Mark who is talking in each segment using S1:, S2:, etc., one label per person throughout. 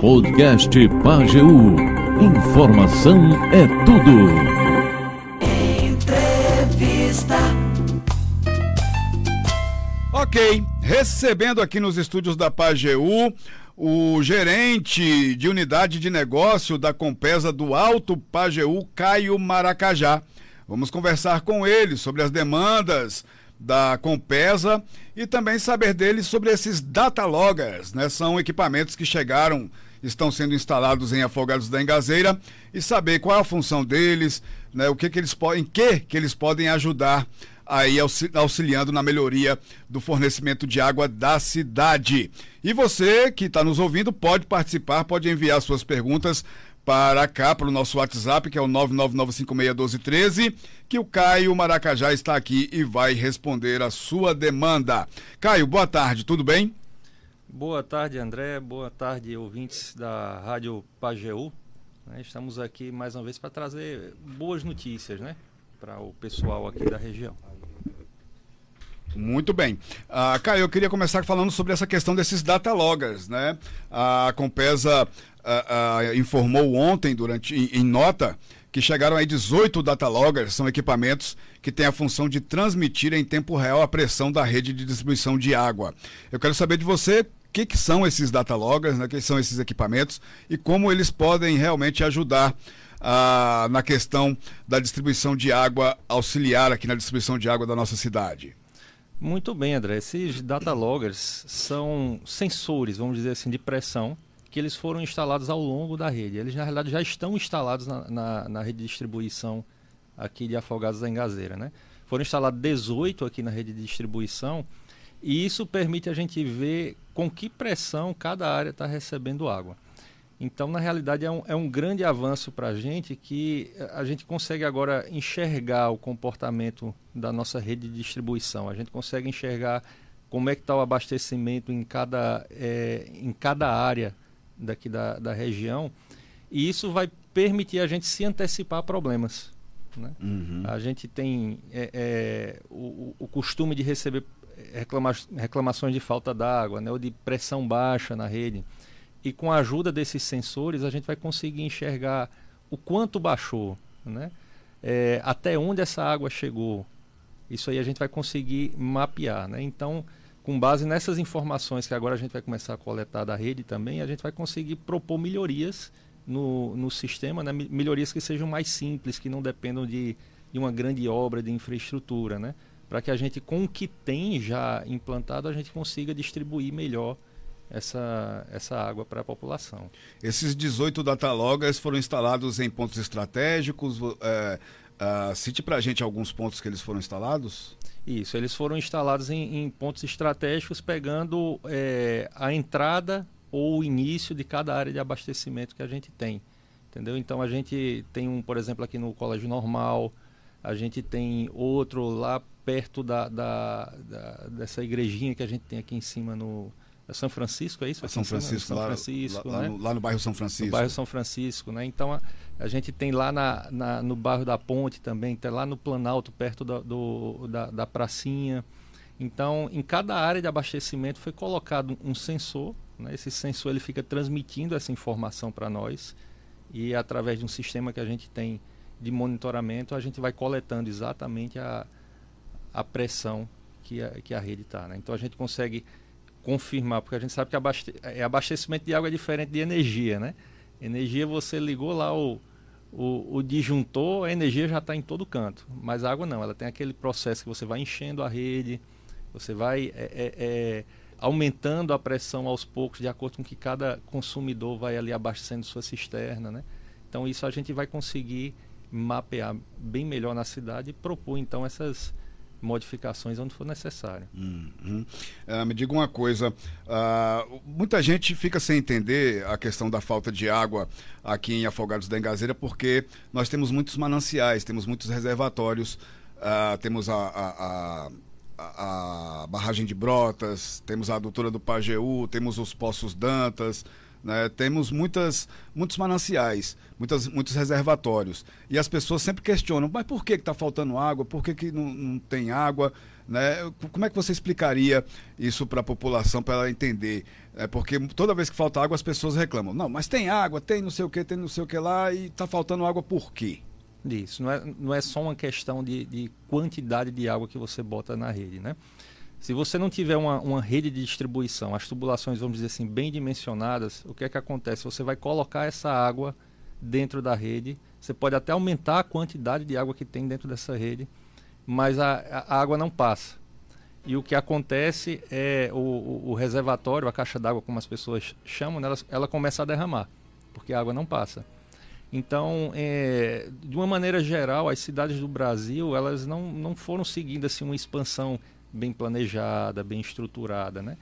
S1: Podcast Pageu. Informação é tudo.
S2: Entrevista.
S3: Ok, recebendo aqui nos estúdios da Pageu o gerente de unidade de negócio da Compesa do Alto Pageu, Caio Maracajá. Vamos conversar com ele sobre as demandas da Compesa e também saber dele sobre esses data loggers, né? São equipamentos que chegaram, estão sendo instalados em Afogados da Engazeira e saber qual é a função deles, né? O que que eles podem, que que eles podem ajudar aí auxiliando na melhoria do fornecimento de água da cidade. E você que está nos ouvindo pode participar, pode enviar suas perguntas para cá, para o nosso WhatsApp, que é o 999561213, que o Caio Maracajá está aqui e vai responder a sua demanda. Caio, boa tarde, tudo bem?
S4: Boa tarde, André. Boa tarde, ouvintes da Rádio Pajeú. Né, estamos aqui mais uma vez para trazer boas notícias, né? Para o pessoal aqui da região.
S3: Muito bem. Uh, Caio, eu queria começar falando sobre essa questão desses data loggers, né? A Compesa uh, uh, informou ontem, durante em, em, nota, que chegaram aí 18 data loggers, são equipamentos que têm a função de transmitir em tempo real a pressão da rede de distribuição de água. Eu quero saber de você o que, que são esses data loggers, né? que são esses equipamentos e como eles podem realmente ajudar ah, na questão da distribuição de água, auxiliar aqui na distribuição de água da nossa cidade.
S4: Muito bem, André. Esses data loggers são sensores, vamos dizer assim, de pressão que eles foram instalados ao longo da rede. Eles, na realidade, já estão instalados na, na, na rede de distribuição aqui de Afogados da Engazeira. Né? Foram instalados 18 aqui na rede de distribuição e isso permite a gente ver com que pressão cada área está recebendo água. Então, na realidade, é um, é um grande avanço para a gente que a gente consegue agora enxergar o comportamento da nossa rede de distribuição. A gente consegue enxergar como é que está o abastecimento em cada, é, em cada área daqui da, da região. E isso vai permitir a gente se antecipar a problemas. Né? Uhum. A gente tem é, é, o, o, costume de receber reclama reclamações de falta d'água, né, ou de pressão baixa na rede. E com a ajuda desses sensores, a gente vai conseguir enxergar o quanto baixou, né? É, até onde essa água chegou. Isso aí a gente vai conseguir mapear. Né? Então, com base nessas informações que agora a gente vai começar a coletar da rede também, a gente vai conseguir propor melhorias no, no sistema, né? melhorias que sejam mais simples, que não dependam de, de uma grande obra de infraestrutura, né? para que a gente, com o que tem já implantado, a gente consiga distribuir melhor essa, essa água para a população.
S3: Esses 18 dataloggers foram instalados em pontos estratégicos. É, uh, cite para a gente alguns pontos que eles foram instalados.
S4: Isso, eles foram instalados em, em pontos estratégicos, pegando é, a entrada ou o início de cada área de abastecimento que a gente tem. Entendeu? Então a gente tem um, por exemplo, aqui no Colégio Normal, a gente tem outro lá perto da, da, da dessa igrejinha que a gente tem aqui em cima no, é São Francisco, é isso?
S3: É São Francisco, São Francisco, lá, né? lá, no, lá, no, bairro São Francisco. No
S4: bairro São Francisco, né? Então a, a gente tem lá na, na, no bairro da Ponte também, tem lá no Planalto, perto da, do, da, da pracinha. Então, em cada área de abastecimento foi colocado um sensor. Né? Esse sensor ele fica transmitindo essa informação para nós e através de um sistema que a gente tem de monitoramento a gente vai coletando exatamente a, a pressão que a, que a rede está. Né? Então a gente consegue confirmar, porque a gente sabe que abaste é, abastecimento de água é diferente de energia, né? Energia você ligou lá o, o, o disjuntor, a energia já está em todo canto, mas a água não, ela tem aquele processo que você vai enchendo a rede, você vai é, é, é, aumentando a pressão aos poucos, de acordo com que cada consumidor vai ali abastecendo sua cisterna, né? Então isso a gente vai conseguir mapear bem melhor na cidade e propor então essas modificações onde for necessário.
S3: Uhum. Uh, me diga uma coisa, uh, muita gente fica sem entender a questão da falta de água aqui em Afogados da Engazeira porque nós temos muitos mananciais, temos muitos reservatórios, uh, temos a, a, a, a, barragem de Brotas, temos a adutora do Pajeú, temos os Poços Dantas, né? Temos muitas, muitos mananciais, muitas, muitos reservatórios. E as pessoas sempre questionam, mas por que está faltando água? Por que, que não, não tem água? Né? Como é que você explicaria isso para a população, para ela entender? É porque toda vez que falta água, as pessoas reclamam. Não, mas tem água, tem não sei o que, tem não sei o que lá, e está faltando água por quê?
S4: Isso, não é, não é só uma questão de, de quantidade de água que você bota na rede, né? Se você não tiver uma, uma, rede de distribuição, as tubulações, vamos dizer assim, bem dimensionadas, o que é que acontece? Você vai colocar essa água dentro da rede, você pode até aumentar a quantidade de água que tem dentro dessa rede, mas a, a água não passa. E o que acontece é o, o, o reservatório, a caixa d'água, como as pessoas chamam, ela, ela começa a derramar, porque a água não passa. Então, é, de uma maneira geral, as cidades do Brasil elas não, não foram seguindo assim uma expansão bem planejada, bem estruturada, né?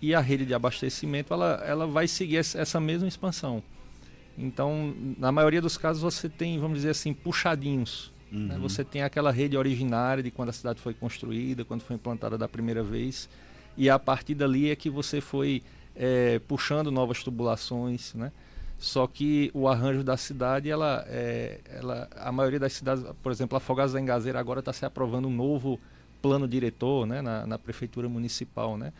S4: E a rede de abastecimento ela, ela vai seguir essa mesma expansão. Então, na maioria dos casos você tem, vamos dizer assim, puxadinhos. Né? Uhum. Né? Você tem aquela rede originária de quando a cidade foi construída, quando foi implantada da primeira vez, e a partir dali é que você foi é, puxando novas tubulações, né? Só que o arranjo da cidade, ela, é, ela, a maioria das cidades, por exemplo, a Fogaça da Engazeira agora está se aprovando um novo plano diretor né, na, na, prefeitura municipal. Né?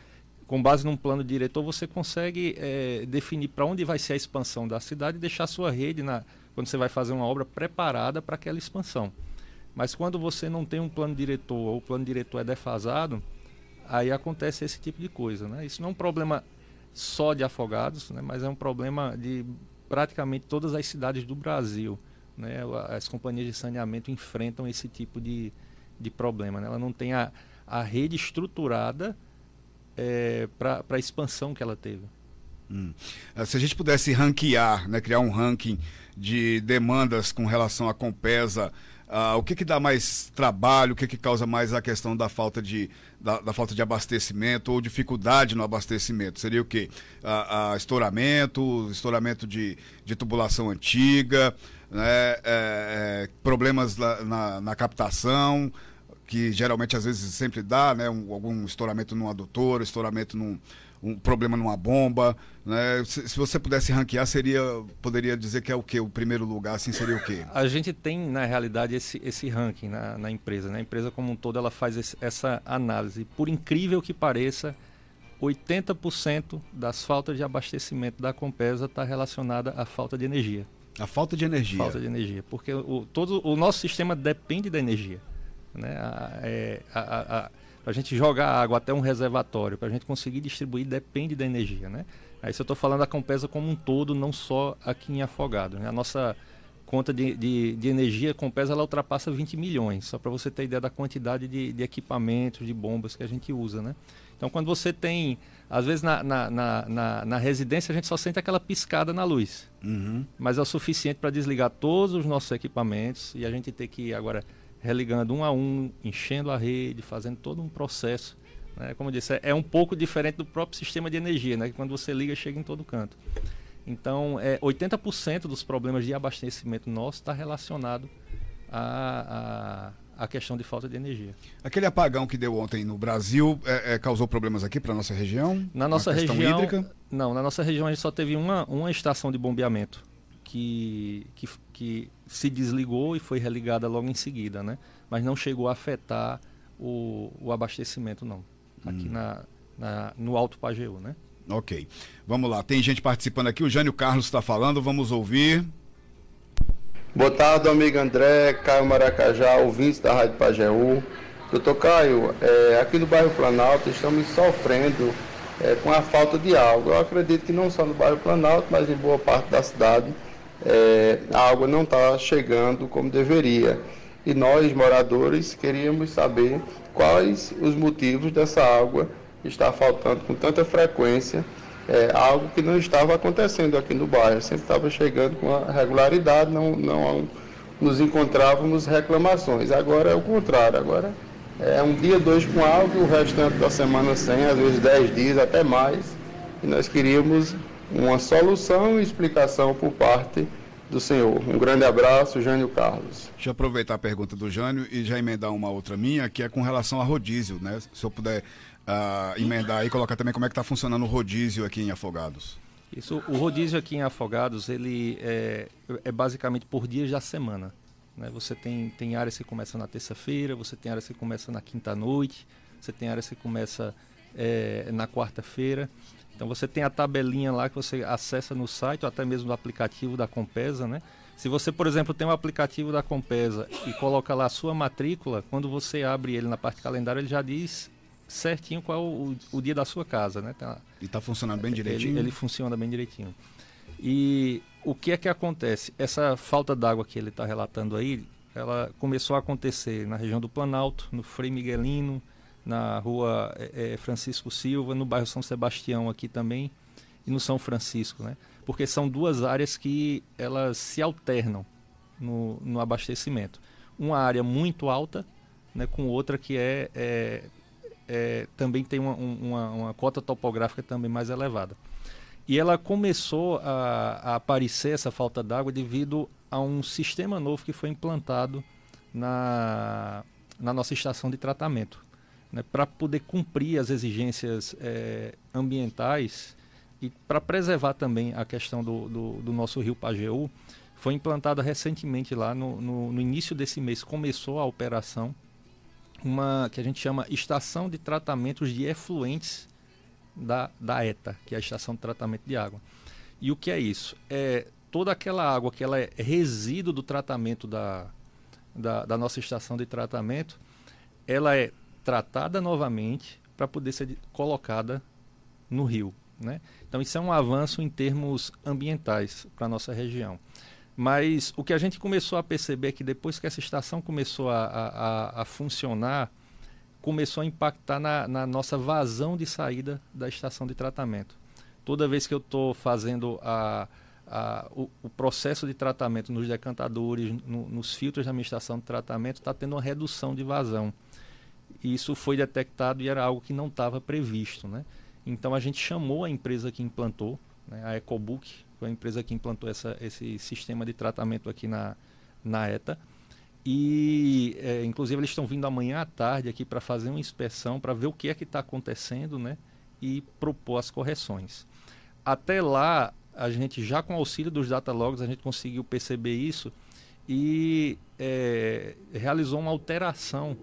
S4: Com base num plano diretor, você consegue é, definir para onde vai ser a expansão da cidade e deixar a sua rede, na, quando você vai fazer uma obra, preparada para aquela expansão. Mas quando você não tem um plano diretor ou o plano diretor é defasado, aí acontece esse tipo de coisa. Né? Isso não é um problema só de Afogados, né? mas é um problema de praticamente todas as cidades do Brasil. Né? As companhias de saneamento enfrentam esse tipo de, de problema. Né? Ela não tem a, a rede estruturada é, para a expansão que ela teve.
S3: Hum. Ah, se a gente pudesse ranquear, né, criar um ranking de demandas com relação à Compesa, uh, o que, que dá mais trabalho, o que, que causa mais a questão da falta de, da, da falta de abastecimento ou dificuldade no abastecimento? Seria o quê? Uh, uh, estouramento, estouramento de, de tubulação antiga, né, é, é, problemas na, na, na captação, que geralmente às vezes sempre dá, né? Um, algum estouramento num adutor, estouramento num um problema numa bomba, né? Se, se, você pudesse ranquear, seria poderia dizer que é o que o primeiro lugar, assim seria o quê?
S4: A gente tem na realidade esse, esse ranking na, na empresa, né? A empresa como um todo ela faz esse, essa análise. Por incrível que pareça, 80% das faltas de abastecimento da Compesa está relacionada à falta de energia.
S3: A falta de energia.
S4: Falta de energia, porque o, todo o nosso sistema depende da energia. Né? A, é, a, a, a para a gente jogar água até um reservatório, para a gente conseguir distribuir, depende da energia. Né? Aí se eu estou falando da Compesa como um todo, não só aqui em Afogado. Né? A nossa conta de, de, de energia Compesa ela ultrapassa 20 milhões, só para você ter ideia da quantidade de, de, equipamentos, de bombas que a gente usa. Né? Então quando você tem, às vezes na, na, na, na residência a gente só sente aquela piscada na luz, uhum. mas é o suficiente para desligar todos os nossos equipamentos e a gente ter que agora religando um a um, enchendo a rede, fazendo todo um processo. Né? Como eu disse, é, é um pouco diferente do próprio sistema de energia, né? que quando você liga, chega em todo canto. Então, é, 80% dos problemas de abastecimento nosso está relacionado à, à, à, questão de falta de energia.
S3: Aquele apagão que deu ontem no Brasil é, é, causou problemas aqui para a nossa região?
S4: Na nossa região. Hídrica? Não, na nossa região a gente só teve uma, uma estação de bombeamento que, que, que se desligou e foi religada logo em seguida, né? Mas não chegou a afetar o, o abastecimento, não. Aqui hum. na, na, no Alto Pajeú, né?
S3: Ok. Vamos lá. Tem gente participando aqui. O Jânio Carlos está falando. Vamos ouvir.
S2: Boa tarde, amigo André, Caio Maracajá, ouvintes da Rádio Pajeú. Doutor Caio, é, aqui no bairro Planalto estamos sofrendo é, com a falta de água. Eu acredito que não só no bairro Planalto, mas em boa parte da cidade é, a água não está chegando como deveria. E nós, moradores, queríamos saber quais os motivos dessa água estar faltando com tanta frequência, é, algo que não estava acontecendo aqui no bairro, sempre estava chegando com regularidade, não, não nos encontrávamos reclamações. Agora é o contrário, agora é um dia, dois com água o restante da semana sem, às vezes dez dias, até mais. E nós queríamos uma solução e explicação por parte do senhor. Um grande abraço, Jânio Carlos.
S3: Deixa eu aproveitar a pergunta do Jânio e já emendar uma outra minha, que é com relação a rodízio, né? Se eu puder uh, emendar e colocar também como é que está funcionando o rodízio aqui em Afogados.
S4: Isso, o rodízio aqui em Afogados, ele é, é basicamente por dias da semana. Né? Você tem, tem áreas que começam na terça-feira, você tem áreas que começam na quinta-noite, você tem áreas que começa é, na quarta-feira. Então você tem a tabelinha lá que você acessa no site ou até mesmo no aplicativo da Compesa, né? Se você, por exemplo, tem um aplicativo da Compesa e coloca lá a sua matrícula, quando você abre ele na parte calendário, ele já diz certinho qual é o, o dia da sua casa, né?
S3: Tá, e está funcionando bem direitinho?
S4: Ele, ele, funciona bem direitinho. E o que é que acontece? Essa falta d'água que ele está relatando aí, ela começou a acontecer na região do Planalto, no Frei Miguelino, na rua é, Francisco Silva, no bairro São Sebastião aqui também, e no São Francisco, né? porque são duas áreas que elas se alternam no, no abastecimento. Uma área muito alta, né, com outra que é, é, é também tem uma, uma, uma, cota topográfica também mais elevada. E ela começou a, a aparecer essa falta d'água devido a um sistema novo que foi implantado na, na nossa estação de tratamento. Né, para poder cumprir as exigências é, ambientais e para preservar também a questão do, do, do, nosso rio Pajeú, foi implantada recentemente lá no, no, no, início desse mês, começou a operação, uma que a gente chama Estação de Tratamentos de Efluentes da, da ETA, que é a Estação de Tratamento de Água. E o que é isso? É toda aquela água que ela é resíduo do tratamento da, da, da nossa estação de tratamento, ela é tratada novamente para poder ser colocada no rio. Né? Então, isso é um avanço em termos ambientais para a nossa região. Mas o que a gente começou a perceber é que depois que essa estação começou a, a, a funcionar, começou a impactar na, na, nossa vazão de saída da estação de tratamento. Toda vez que eu estou fazendo a, o, o, processo de tratamento nos decantadores, no, nos filtros da minha estação de tratamento, está tendo uma redução de vazão. Isso foi detectado e era algo que não estava previsto. Né? Então a gente chamou a empresa que implantou, né, a EcoBook, foi a empresa que implantou essa, esse sistema de tratamento aqui na, na ETA. E, é, inclusive, eles estão vindo amanhã à tarde aqui para fazer uma inspeção, para ver o que é que está acontecendo né, e propor as correções. Até lá, a gente já com auxílio dos data logs, a gente conseguiu perceber isso e é, realizou uma alteração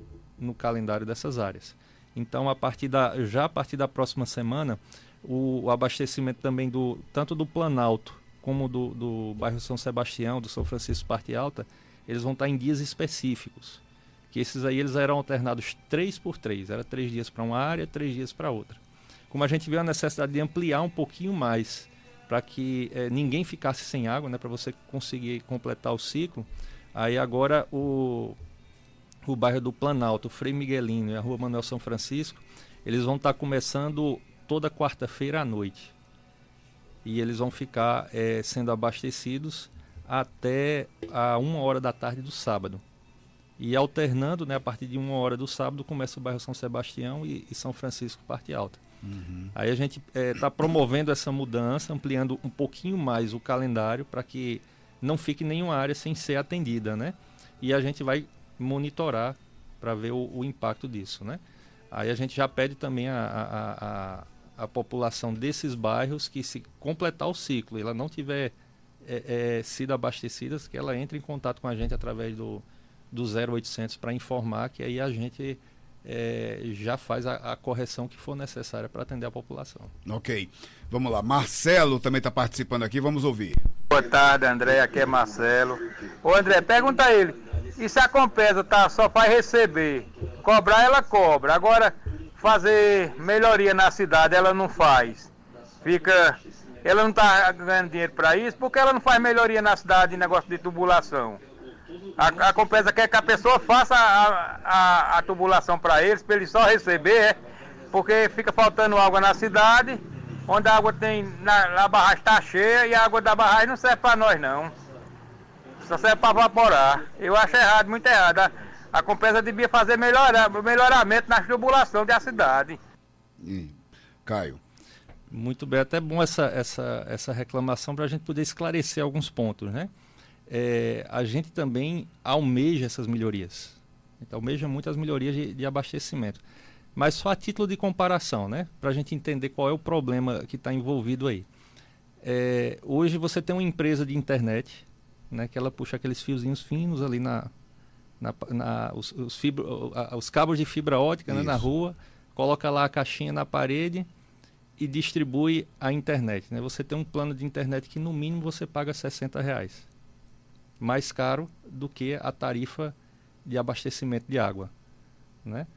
S4: no calendário dessas áreas. Então, a partir da, já a partir da próxima semana, o, o abastecimento também do tanto do Planalto como do, do bairro São Sebastião, do São Francisco Parte Alta, eles vão estar em dias específicos. Que esses aí eles eram alternados três por três, era três dias para uma área, três dias para outra. Como a gente viu a necessidade de ampliar um pouquinho mais para que é, ninguém ficasse sem água, né, para você conseguir completar o ciclo, aí agora o, o bairro do Planalto, Frei Miguelino e a Rua Manuel São Francisco, eles vão estar tá começando toda quarta-feira à noite. E eles vão ficar é, sendo abastecidos até a uma hora da tarde do sábado. E alternando, né, a partir de uma hora do sábado, começa o bairro São Sebastião e, e São Francisco, parte alta. Uhum. Aí a gente está é, tá promovendo essa mudança, ampliando um pouquinho mais o calendário para que não fique nenhuma área sem ser atendida, né? E a gente vai monitorar para ver o, o, impacto disso, né? Aí a gente já pede também a, a, a, a, população desses bairros que se completar o ciclo, ela não tiver é, é, sido abastecida, que ela entre em contato com a gente através do, do 0800 para informar que aí a gente é, já faz a, a, correção que for necessária para atender a população.
S3: Ok. Vamos lá. Marcelo também está participando aqui, vamos ouvir.
S5: Boa tarde, André. Aqui é Marcelo. Ô, André, pergunta a ele. E se a Compesa tá, só faz receber? Cobrar, ela cobra. Agora, fazer melhoria na cidade, ela não faz. Fica. Ela não está ganhando dinheiro para isso, porque ela não faz melhoria na cidade em negócio de tubulação. A, a Compesa quer que a pessoa faça a, a, a tubulação para eles, para eles só receber, é, porque fica faltando água na cidade, onde a água tem. Na, a barragem está cheia e a água da barragem não serve para nós não. Só serve para evaporar. Eu acho errado, muito errado. A, a Compesa devia fazer melhorar, melhoramento na tubulação da cidade.
S3: E, Caio.
S4: Muito bem, até bom essa, essa, essa reclamação para a gente poder esclarecer alguns pontos, né? É, a gente também almeja essas melhorias. Então, almeja muitas melhorias de, de abastecimento. Mas só a título de comparação, né? Para a gente entender qual é o problema que está envolvido aí. É, hoje você tem uma empresa de internet né, que ela puxa aqueles fiozinhos finos ali na, na, na os, os, fibra, os, cabos de fibra ótica né, na rua, coloca lá a caixinha na parede e distribui a internet. Né? Você tem um plano de internet que no mínimo você paga 60 reais. Mais caro do que a tarifa de abastecimento de água. Né?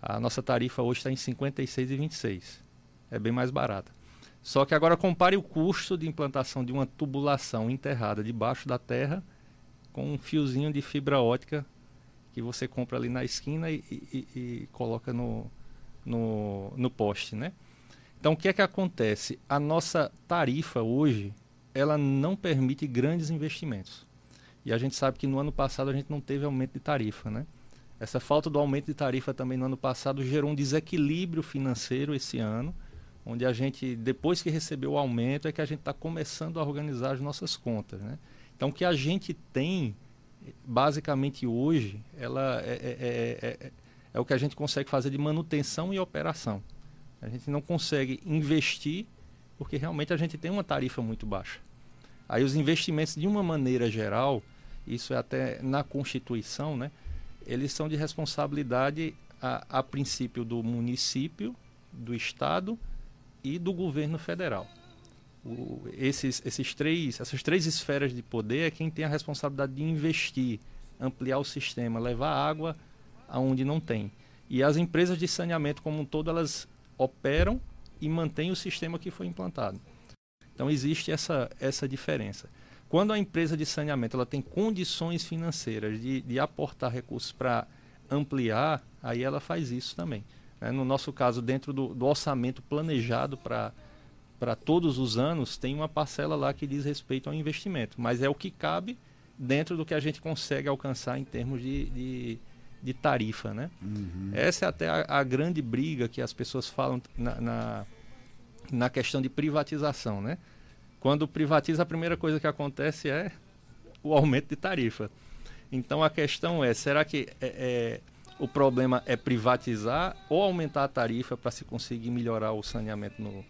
S4: A nossa tarifa hoje está em 56,26. É bem mais barata. Só que agora compare o custo de implantação de uma tubulação enterrada debaixo da terra com um fiozinho de fibra ótica que você compra ali na esquina e, e, e coloca no, no, no poste, né? Então, o que é que acontece? A nossa tarifa hoje, ela não permite grandes investimentos. E a gente sabe que no ano passado a gente não teve aumento de tarifa, né? Essa falta do aumento de tarifa também no ano passado gerou um desequilíbrio financeiro esse ano, onde a gente, depois que recebeu o aumento, é que a gente está começando a organizar as nossas contas, né? Então, o que a gente tem, basicamente hoje, ela é, é, é, é o que a gente consegue fazer de manutenção e operação. A gente não consegue investir porque realmente a gente tem uma tarifa muito baixa. Aí os investimentos, de uma maneira geral, isso é até na Constituição, né? Eles são de responsabilidade a, a princípio do município, do Estado e do governo federal. O, esses, esses três, essas três esferas de poder é quem tem a responsabilidade de investir, ampliar o sistema, levar água aonde não tem. E as empresas de saneamento como um todo, elas operam e mantêm o sistema que foi implantado. Então existe essa, essa diferença. Quando a empresa de saneamento ela tem condições financeiras de, de aportar recursos para ampliar, aí ela faz isso também. Né? No nosso caso, dentro do, do orçamento planejado para todos os anos, tem uma parcela lá que diz respeito ao investimento, mas é o que cabe dentro do que a gente consegue alcançar em termos de, de, de tarifa. Né? Uhum. Essa é até a, a, grande briga que as pessoas falam na, na, na, questão de privatização. Né? Quando privatiza, a primeira coisa que acontece é o aumento de tarifa. Então a questão é, será que é, é, o problema é privatizar ou aumentar a tarifa para se conseguir melhorar o saneamento no,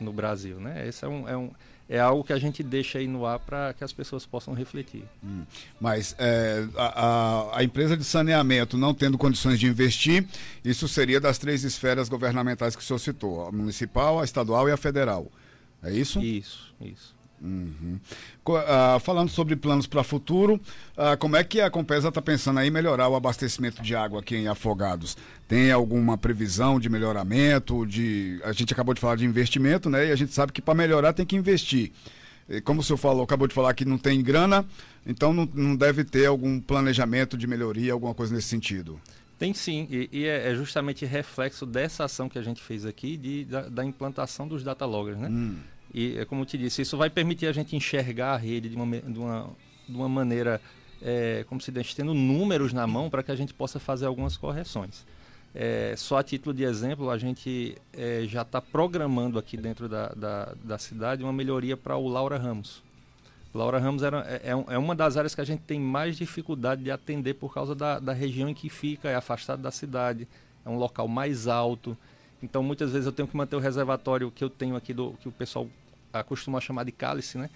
S4: no Brasil, né? Esse é, um, é, um, é algo que a gente deixa aí no ar para que as pessoas possam refletir. Hum.
S3: Mas é, a, a, empresa de saneamento não tendo condições de investir, isso seria das três esferas governamentais que o senhor citou, a municipal, a estadual e a federal. É isso?
S4: Isso, isso.
S3: Uhum. Uh, falando sobre planos para o futuro, uh, como é que a Compesa está pensando aí melhorar o abastecimento de água aqui em Afogados? Tem alguma previsão de melhoramento? De a gente acabou de falar de investimento, né? E a gente sabe que para melhorar tem que investir. E como o senhor falou, acabou de falar que não tem grana, então não, não deve ter algum planejamento de melhoria, alguma coisa nesse sentido.
S4: Tem sim, e, e é, é justamente reflexo dessa ação que a gente fez aqui de, da, da implantação dos data loggers, né? Hum. E, é como eu te disse, isso vai permitir a gente enxergar a rede de uma, de uma, de uma maneira, é, como se diz, tendo números na mão para que a gente possa fazer algumas correções. É, só a título de exemplo, a gente é, já está programando aqui dentro da, da, da, cidade uma melhoria para o Laura Ramos. Laura Ramos era, é, é, é, uma das áreas que a gente tem mais dificuldade de atender por causa da, da região em que fica, é afastado da cidade, é um local mais alto. Então, muitas vezes eu tenho que manter o reservatório que eu tenho aqui, do, que o pessoal acostuma chamar de cálice, né?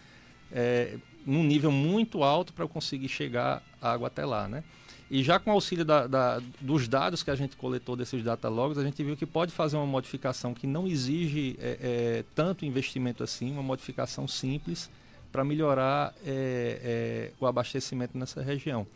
S4: É, num nível muito alto para eu conseguir chegar a água até lá, né? E já com o auxílio da, da, dos dados que a gente coletou desses data logs, a gente viu que pode fazer uma modificação que não exige é, é, tanto investimento assim, uma modificação simples para melhorar é, é, o abastecimento nessa região.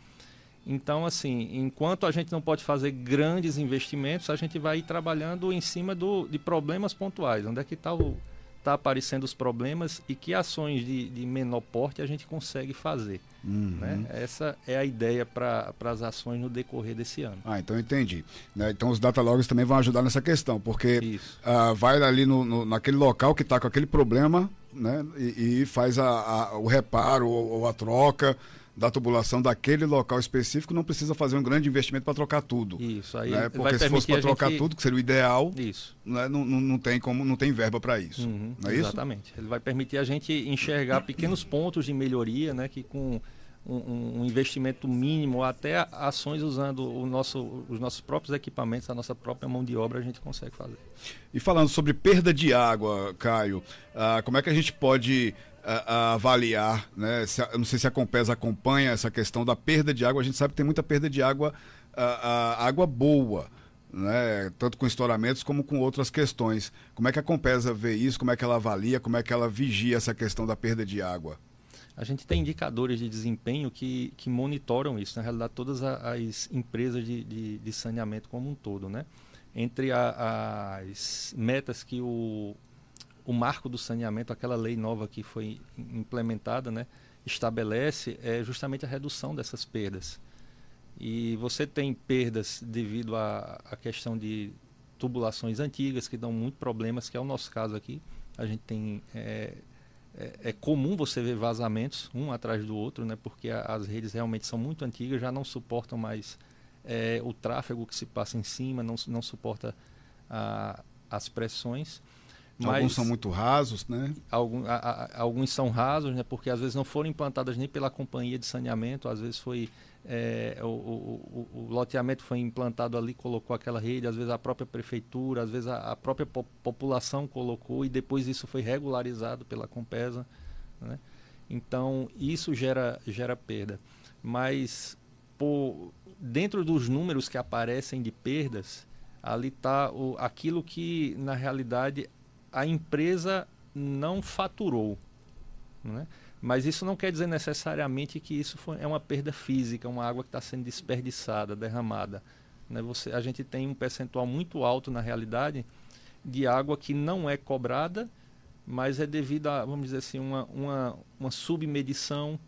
S4: Então, assim, enquanto a gente não pode fazer grandes investimentos, a gente vai ir trabalhando em cima do, de problemas pontuais. Onde é que está o, está aparecendo os problemas e que ações de, de menor porte a gente consegue fazer. Uhum. Né? Essa é a ideia para as ações no decorrer desse ano.
S3: Ah, então entendi. Né? Então os data logs também vão ajudar nessa questão, porque uh, vai ali no, no, naquele local que está com aquele problema né? e, e faz a, a, o reparo ou, ou a troca da tubulação daquele local específico, não precisa fazer um grande investimento para trocar tudo.
S4: Isso, aí
S3: né? Porque se fosse para trocar gente... tudo, que seria o ideal,
S4: isso.
S3: Né? Não, não, não, tem como, não tem verba para isso.
S4: Uhum, é exatamente. Isso? Ele vai permitir a gente enxergar pequenos pontos de melhoria, né? Que com um, um, investimento mínimo, até ações usando o nosso, os nossos próprios equipamentos, a nossa própria mão de obra, a gente consegue fazer.
S3: E falando sobre perda de água, Caio, uh, como é que a gente pode a, avaliar, né? Se, não sei se a Compesa acompanha essa questão da perda de água. A gente sabe que tem muita perda de água, a, a água boa. né, tanto com estouramentos como com outras questões. Como é que a Compesa vê isso? Como é que ela avalia? Como é que ela vigia essa questão da perda de água?
S4: A gente tem indicadores de desempenho que, que monitoram isso, na realidade, todas as empresas de, de, de saneamento como um todo. Né? Entre a, as metas que o, o marco do saneamento, aquela lei nova que foi implementada, né, estabelece é justamente a redução dessas perdas. E você tem perdas devido à, questão de tubulações antigas que dão muito problemas, que é o nosso caso aqui. A gente tem é, é, é, comum você ver vazamentos um atrás do outro, né? Porque as redes realmente são muito antigas, já não suportam mais é, o tráfego que se passa em cima, não, não suporta a, as pressões.
S3: Mas alguns são muito rasos, né?
S4: Algum, a, a, alguns são rasos, né? Porque às vezes não foram implantadas nem pela companhia de saneamento, às vezes foi é, o, o, o, o, loteamento foi implantado ali, colocou aquela rede, às vezes a própria prefeitura, às vezes a, a própria po população colocou e depois isso foi regularizado pela Compesa, né? Então isso gera gera perda, mas por, dentro dos números que aparecem de perdas ali está aquilo que na realidade a empresa não faturou. Né? Mas isso não quer dizer necessariamente que isso foi, é uma perda física, uma água que está sendo desperdiçada, derramada. Né? Você, a gente tem um percentual muito alto, na realidade, de água que não é cobrada, mas é devido a, vamos dizer assim, uma, uma, uma submedição.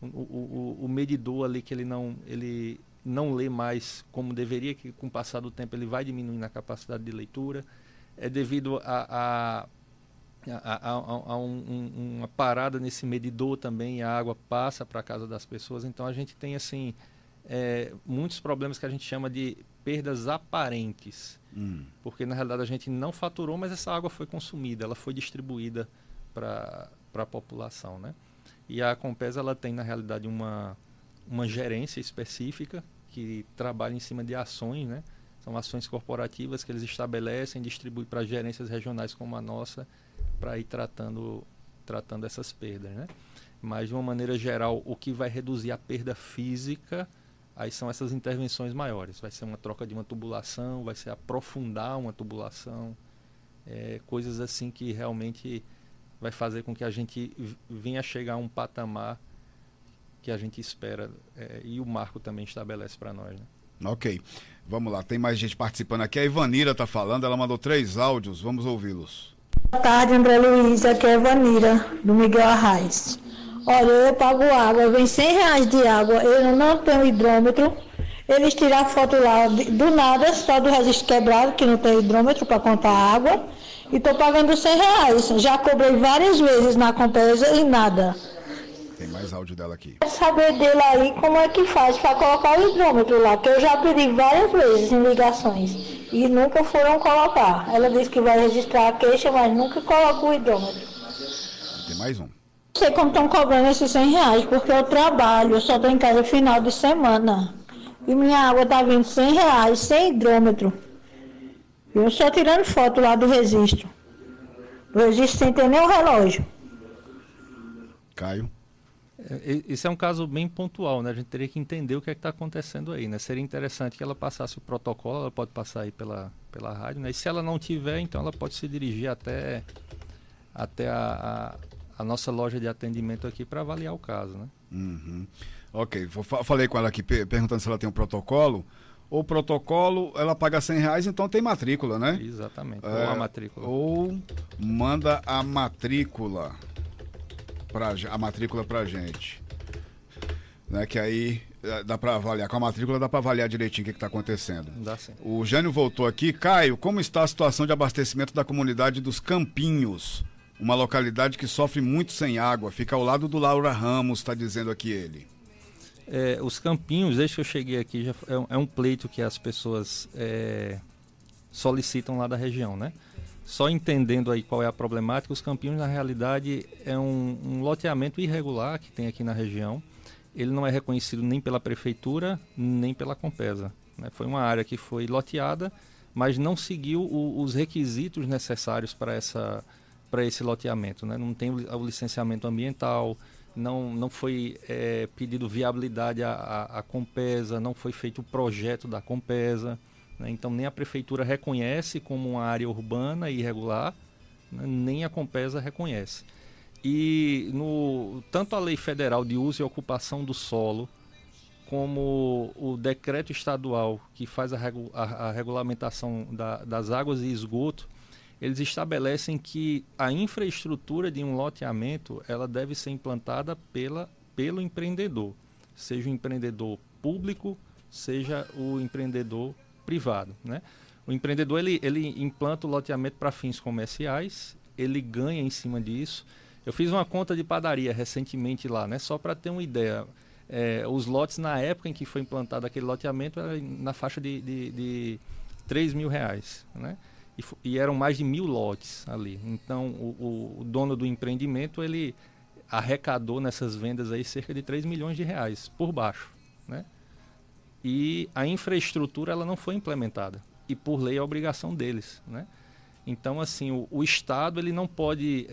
S4: O, o, o medidor ali que ele não, ele não lê mais como deveria, que com o passar do tempo ele vai diminuindo a capacidade de leitura é devido a, a a, um, um, uma parada nesse medidor também, a água passa para a casa das pessoas. Então a gente tem assim é, muitos problemas que a gente chama de perdas aparentes, hum. porque na realidade a gente não faturou, mas essa água foi consumida, ela foi distribuída para a população, né? E a Compesa ela tem na realidade uma uma gerência específica que trabalha em cima de ações, né? São ações corporativas que eles estabelecem, distribuem para gerências regionais como a nossa, para ir tratando, tratando essas perdas. Né? Mas, de uma maneira geral, o que vai reduzir a perda física, aí são essas intervenções maiores. Vai ser uma troca de uma tubulação, vai ser aprofundar uma tubulação, é, coisas assim que realmente vai fazer com que a gente venha chegar a um patamar que a gente espera é, e o marco também estabelece para nós. Né?
S3: Ok. Vamos lá, tem mais gente participando aqui. A Ivanira está falando, ela mandou três áudios, vamos ouvi-los.
S6: Boa tarde, André Luiz, aqui é a Ivanira, do Miguel Arraes. Olha, eu pago água, vem 100 reais de água, eu não tenho hidrômetro. Eles tiraram foto lá do nada, só do registro quebrado, que não tem hidrômetro para contar água. E estou pagando 100 reais. Já cobrei várias vezes na Compesa e nada.
S3: Tem mais áudio dela aqui.
S6: Quero saber dele aí como é que faz para colocar o hidrômetro lá, que eu já pedi várias vezes em ligações e nunca foram colocar. Ela disse que vai registrar a queixa, mas nunca coloca o hidrômetro.
S3: Tem mais um. Não
S6: sei como estão cobrando esses 100 reais, porque eu trabalho, eu só estou em casa final de semana. E minha água está vindo 100 reais, sem hidrômetro. Eu só tirando foto lá do registro. O registro sem ter nem o relógio.
S3: Caio.
S4: É, isso é um caso bem pontual, né? A gente teria que entender o que é está acontecendo aí, né? Seria interessante que ela passasse o protocolo, ela pode passar aí pela, pela rádio, né? E se ela não tiver, então ela pode se dirigir até, até a, a, a nossa loja de atendimento aqui para avaliar o caso, né?
S3: Uhum. Ok, falei com ela aqui perguntando se ela tem um protocolo. O protocolo, ela paga 100 reais, então tem matrícula, né?
S4: Exatamente, é, ou a matrícula.
S3: Ou manda a matrícula pra, a matrícula pra gente. Né, que aí é, dá para avaliar. Com a matrícula dá para avaliar direitinho o que está acontecendo.
S4: Dá sim.
S3: O Jânio voltou aqui. Caio, como está a situação de abastecimento da comunidade dos Campinhos? Uma localidade que sofre muito sem água. Fica ao lado do Laura Ramos, está dizendo aqui ele.
S4: É, os Campinhos, desde que eu cheguei aqui, já é, um, é um pleito que as pessoas é, solicitam lá da região, né? Só entendendo aí qual é a problemática, os Campinhos na realidade é um, um loteamento irregular que tem aqui na região. Ele não é reconhecido nem pela prefeitura, nem pela Compesa. Né? Foi uma área que foi loteada, mas não seguiu o, os requisitos necessários para essa para esse loteamento, né? Não tem o, licenciamento ambiental, não, não foi é, pedido viabilidade à, à, à, Compesa, não foi feito o projeto da Compesa. Né? Então, nem a prefeitura reconhece como uma área urbana irregular, né? nem a Compesa reconhece. E no, tanto a lei federal de uso e ocupação do solo, como o decreto estadual que faz a, regu a, a regulamentação da, das águas e esgoto, eles estabelecem que a infraestrutura de um loteamento ela deve ser implantada pela, pelo empreendedor, seja o empreendedor público, seja o empreendedor privado. Né? O empreendedor ele, ele implanta o loteamento para fins comerciais, ele ganha em cima disso. Eu fiz uma conta de padaria recentemente lá, né? só para ter uma ideia é, os lotes na época em que foi implantado aquele loteamento era na faixa de, de, de 3 mil reais, né? E, e, eram mais de mil lotes ali. Então o, o, dono do empreendimento ele arrecadou nessas vendas aí cerca de 3 milhões de reais por baixo, né? E a infraestrutura ela não foi implementada e por lei é obrigação deles, né? Então, assim, o, o Estado ele não pode é,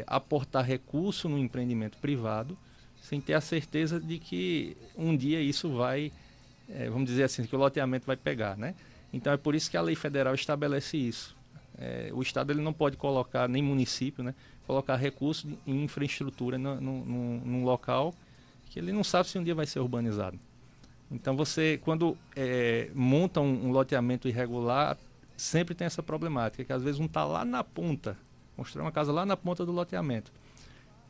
S4: é, aportar recurso no empreendimento privado sem ter a certeza de que um dia isso vai, é, vamos dizer assim, que o loteamento vai pegar, né? Então é por isso que a lei federal estabelece isso. É, o Estado ele não pode colocar, nem município, né, colocar recursos em infraestrutura no, no, no, num local que ele não sabe se um dia vai ser urbanizado. Então você, quando é, monta um, um, loteamento irregular, sempre tem essa problemática, que às vezes um está lá na ponta, construir uma casa lá na ponta do loteamento.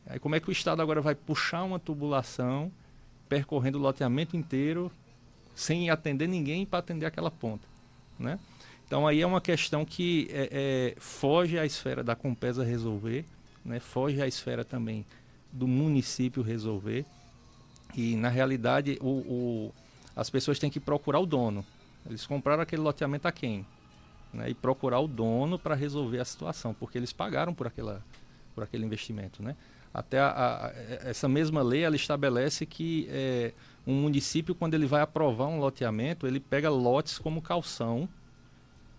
S4: Aí como é que o Estado agora vai puxar uma tubulação percorrendo o loteamento inteiro sem atender ninguém para atender aquela ponta, né? Então aí é uma questão que é, é, foge à esfera da Compesa resolver, né? foge à esfera também do município resolver. E na realidade o, o, as pessoas têm que procurar o dono. Eles compraram aquele loteamento a quem? Né? E procurar o dono para resolver a situação, porque eles pagaram por, aquela, por aquele investimento. Né? Até a, a, essa mesma lei ela estabelece que é, um município, quando ele vai aprovar um loteamento, ele pega lotes como calção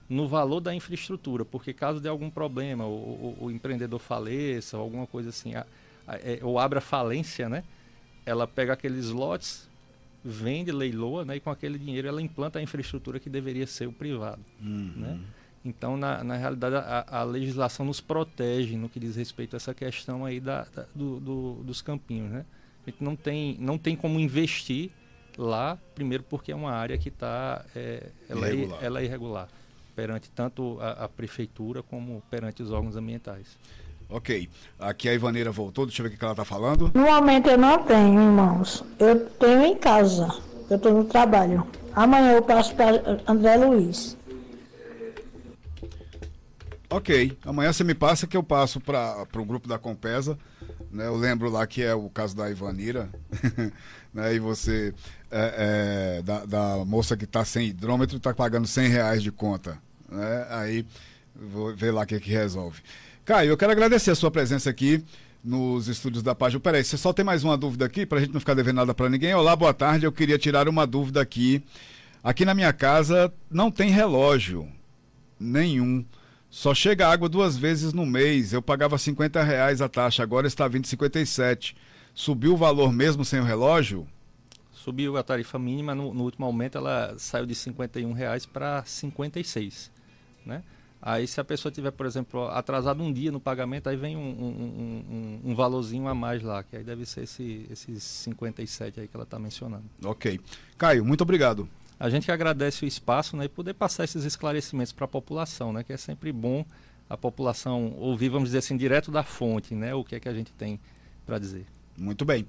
S4: no valor da infraestrutura, porque caso de algum problema, o, o, o empreendedor faleça, alguma coisa assim, a, é, ou abra falência, né? Ela pega aqueles lotes, vende, leiloa, né? E com aquele dinheiro ela implanta a infraestrutura que deveria ser o privado, uhum. né? Então, na, na realidade, a, a, legislação nos protege no que diz respeito a essa questão aí da, da do, do, dos campinhos, né? A gente não tem, não tem como investir lá, primeiro porque é uma área que está, é, ela, é, ela é irregular, perante tanto a, a, prefeitura como perante os órgãos ambientais.
S3: Ok. Aqui a Ivaneira voltou, deixa eu ver o que ela está falando.
S6: No momento eu não tenho, irmãos. Eu tenho em casa. Eu estou no trabalho. Amanhã eu passo para André Luiz.
S3: Ok, amanhã você me passa que eu passo para o grupo da Compesa. Né? Eu lembro lá que é o caso da Ivanira, né? e você, é, é, da, da, moça que está sem hidrômetro, está pagando 100 reais de conta. Né? Aí vou ver lá o que, que resolve. Caio, eu quero agradecer a sua presença aqui nos estúdios da página. Peraí, você só tem mais uma dúvida aqui, para a gente não ficar devendo nada para ninguém. Olá, boa tarde. Eu queria tirar uma dúvida aqui. Aqui na minha casa não tem relógio nenhum. Só chega água duas vezes no mês. Eu pagava 50 reais a taxa, agora está vindo 57. Subiu o valor mesmo sem o relógio?
S4: Subiu a tarifa mínima, no, no último aumento ela saiu de 51 reais para 56, né? Aí se a pessoa tiver, por exemplo, atrasado um dia no pagamento, aí vem um, um, um, um valorzinho a mais lá, que aí deve ser esse, esses 57 aí que ela está mencionando.
S3: Ok. Caio, muito obrigado.
S4: A gente agradece o espaço né, e poder passar esses esclarecimentos para a população, né, que é sempre bom a população ouvir, vamos dizer assim, direto da fonte, né, o que é que a gente tem para dizer.
S3: Muito bem.